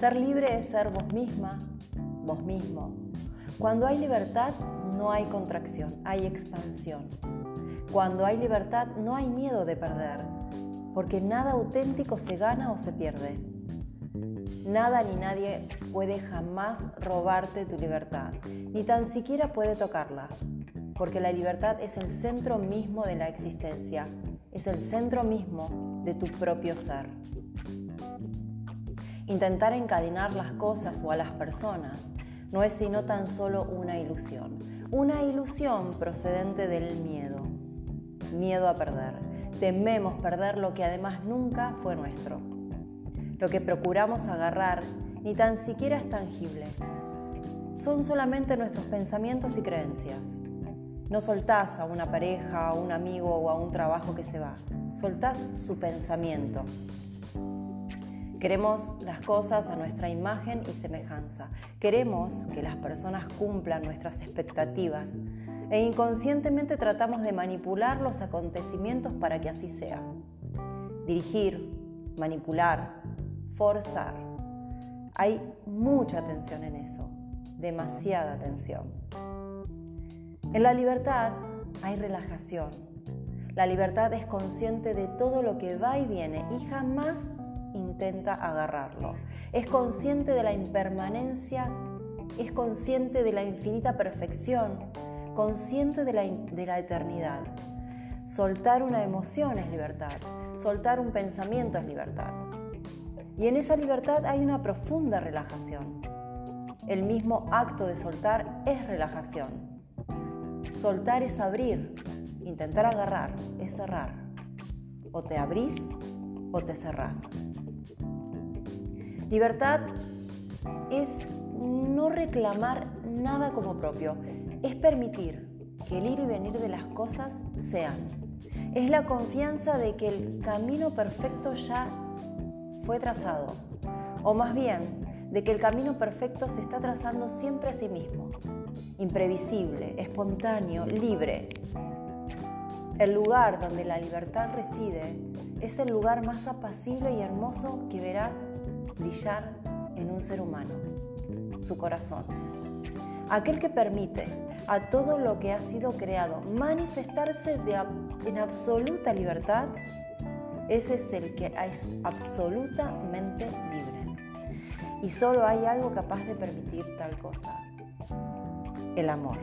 Ser libre es ser vos misma, vos mismo. Cuando hay libertad, no hay contracción, hay expansión. Cuando hay libertad, no hay miedo de perder, porque nada auténtico se gana o se pierde. Nada ni nadie puede jamás robarte tu libertad, ni tan siquiera puede tocarla, porque la libertad es el centro mismo de la existencia, es el centro mismo de tu propio ser. Intentar encadenar las cosas o a las personas no es sino tan solo una ilusión, una ilusión procedente del miedo, miedo a perder. Tememos perder lo que además nunca fue nuestro. Lo que procuramos agarrar ni tan siquiera es tangible. Son solamente nuestros pensamientos y creencias. No soltás a una pareja, a un amigo o a un trabajo que se va. Soltás su pensamiento. Queremos las cosas a nuestra imagen y semejanza. Queremos que las personas cumplan nuestras expectativas e inconscientemente tratamos de manipular los acontecimientos para que así sea. Dirigir, manipular, forzar. Hay mucha tensión en eso, demasiada tensión. En la libertad hay relajación. La libertad es consciente de todo lo que va y viene y jamás intenta agarrarlo. Es consciente de la impermanencia, es consciente de la infinita perfección, consciente de la, eternidad. Soltar una emoción es libertad, soltar un pensamiento es libertad. Y en esa libertad hay una profunda relajación. El mismo acto de soltar es relajación. Soltar es abrir, intentar agarrar es cerrar. O te abrís o te cerrás. Libertad es no reclamar nada como propio, es permitir que el ir y venir de las cosas sean. Es la confianza de que el camino perfecto ya fue trazado, o más bien de que el camino perfecto se está trazando siempre a sí mismo, imprevisible, espontáneo, libre. El lugar donde la libertad reside es el lugar más apacible y hermoso que verás brillar en un ser humano, su corazón. Aquel que permite a todo lo que ha sido creado manifestarse en absoluta libertad ese es el que es absolutamente libre. Y solo hay algo capaz de permitir tal cosa. El amor.